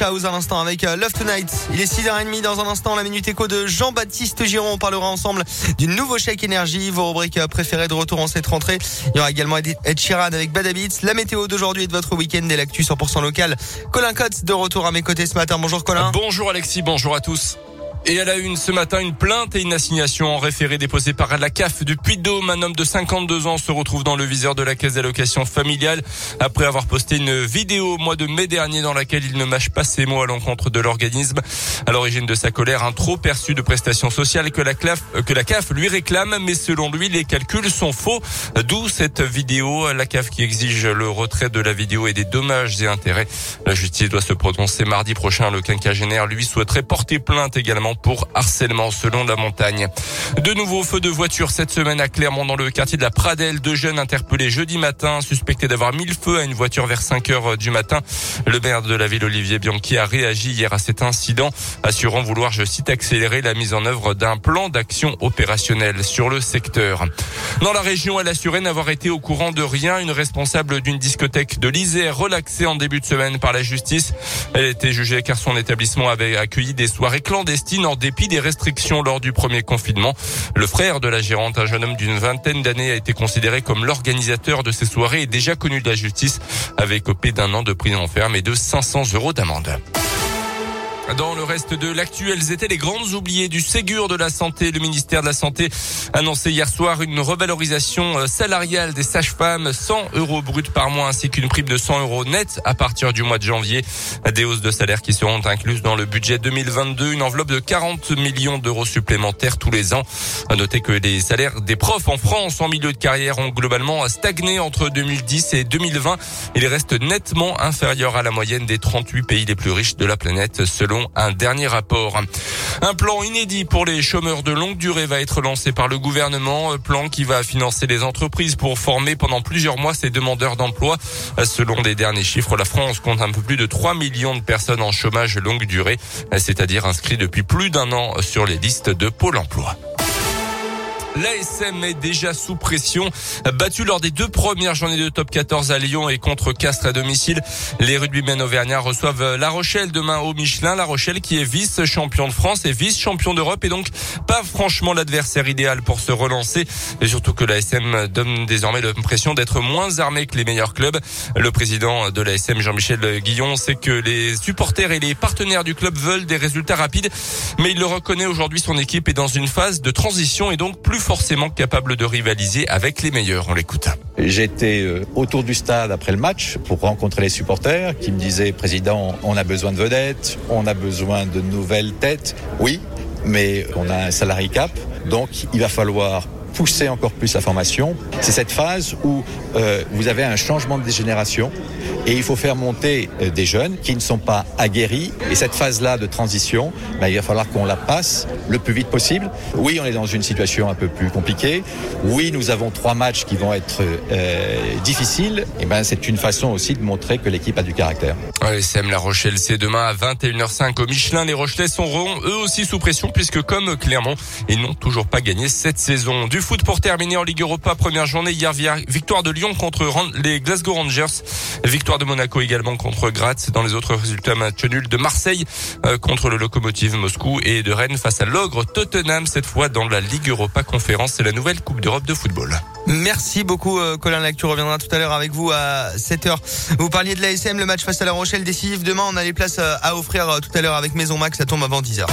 House à l'instant avec euh, Love Tonight. Il est 6h30 dans un instant, la minute écho de Jean-Baptiste Giron. On parlera ensemble du nouveau chèque énergie, vos rubriques euh, préférées de retour en cette rentrée. Il y aura également Ed Sheeran avec Bad Habits. La météo d'aujourd'hui et de votre week-end et l'actu 100% local. Colin Cotte de retour à mes côtés ce matin. Bonjour Colin. Bonjour Alexis, bonjour à tous. Et à la une ce matin, une plainte et une assignation en référé déposée par la CAF du Puy-de-Dôme. Un homme de 52 ans se retrouve dans le viseur de la caisse d'allocation familiale après avoir posté une vidéo au mois de mai dernier dans laquelle il ne mâche pas ses mots à l'encontre de l'organisme. À l'origine de sa colère, un trop perçu de prestations sociales que la, CAF, que la CAF lui réclame, mais selon lui, les calculs sont faux. D'où cette vidéo, la CAF qui exige le retrait de la vidéo et des dommages et intérêts. La justice doit se prononcer mardi prochain. Le quinquagénaire, lui, souhaiterait porter plainte également pour harcèlement selon la montagne. De nouveaux feux de voiture cette semaine à Clermont dans le quartier de la Pradelle. Deux jeunes interpellés jeudi matin, suspectés d'avoir mis le feu à une voiture vers 5 heures du matin. Le maire de la ville, Olivier Bianchi, a réagi hier à cet incident, assurant vouloir, je cite, accélérer la mise en œuvre d'un plan d'action opérationnel sur le secteur. Dans la région, elle assurait n'avoir été au courant de rien. Une responsable d'une discothèque de l'Isère relaxée en début de semaine par la justice. Elle était jugée car son établissement avait accueilli des soirées clandestines en dépit des restrictions lors du premier confinement. Le frère de la gérante, un jeune homme d'une vingtaine d'années, a été considéré comme l'organisateur de ces soirées et déjà connu de la justice, avec copé d'un an de prison ferme et de 500 euros d'amende. Dans le reste de l'actu, elles étaient les grandes oubliées du Ségur de la Santé. Le ministère de la Santé annonçait hier soir une revalorisation euh, salariale des sages-femmes, 100 euros bruts par mois ainsi qu'une prime de 100 euros net à partir du mois de janvier. Des hausses de salaire qui seront incluses dans le budget 2022, une enveloppe de 40 millions d'euros supplémentaires tous les ans. À noter que les salaires des profs en France en milieu de carrière ont globalement stagné entre 2010 et 2020. Ils restent nettement inférieurs à la moyenne des 38 pays les plus riches de la planète selon un dernier rapport. Un plan inédit pour les chômeurs de longue durée va être lancé par le gouvernement, plan qui va financer les entreprises pour former pendant plusieurs mois ces demandeurs d'emploi. Selon les derniers chiffres, la France compte un peu plus de 3 millions de personnes en chômage longue durée, c'est-à-dire inscrits depuis plus d'un an sur les listes de Pôle emploi. L'ASM est déjà sous pression. Battu lors des deux premières journées de top 14 à Lyon et contre Castres à domicile, les rugbymen auvergnats reçoivent La Rochelle demain au Michelin. La Rochelle qui est vice-champion de France et vice-champion d'Europe et donc pas franchement l'adversaire idéal pour se relancer. Et surtout que l'ASM donne désormais l'impression d'être moins armé que les meilleurs clubs. Le président de l'ASM, Jean-Michel Guillon, sait que les supporters et les partenaires du club veulent des résultats rapides, mais il le reconnaît aujourd'hui, son équipe est dans une phase de transition et donc plus forcément capable de rivaliser avec les meilleurs. On l'écoute. J'étais euh, autour du stade après le match pour rencontrer les supporters qui me disaient, Président, on a besoin de vedettes, on a besoin de nouvelles têtes. Oui, mais on a un salarié cap, donc il va falloir pousser encore plus la formation. C'est cette phase où euh, vous avez un changement de génération et il faut faire monter euh, des jeunes qui ne sont pas aguerris. Et cette phase-là de transition, ben, il va falloir qu'on la passe le plus vite possible. Oui, on est dans une situation un peu plus compliquée. Oui, nous avons trois matchs qui vont être euh, difficiles. Et ben, c'est une façon aussi de montrer que l'équipe a du caractère. ASM La Rochelle, c'est demain à 21h05 au Michelin. Les Rochelais seront eux aussi sous pression puisque comme Clermont, ils n'ont toujours pas gagné cette saison. Du foot pour terminer en Ligue Europa, première journée hier, victoire de Lyon contre les Glasgow Rangers, victoire de Monaco également contre Graz. Dans les autres résultats, match nul de Marseille euh, contre le Lokomotiv Moscou et de Rennes face à l'ogre Tottenham, cette fois dans la Ligue Europa Conférence. C'est la nouvelle Coupe d'Europe de football. Merci beaucoup euh, Colin Lac. Tu reviendras tout à l'heure avec vous à 7h. Vous parliez de l'ASM, le match face à La Rochelle décisif demain. On a les places euh, à offrir tout à l'heure avec Maison Max. Ça tombe avant 10h.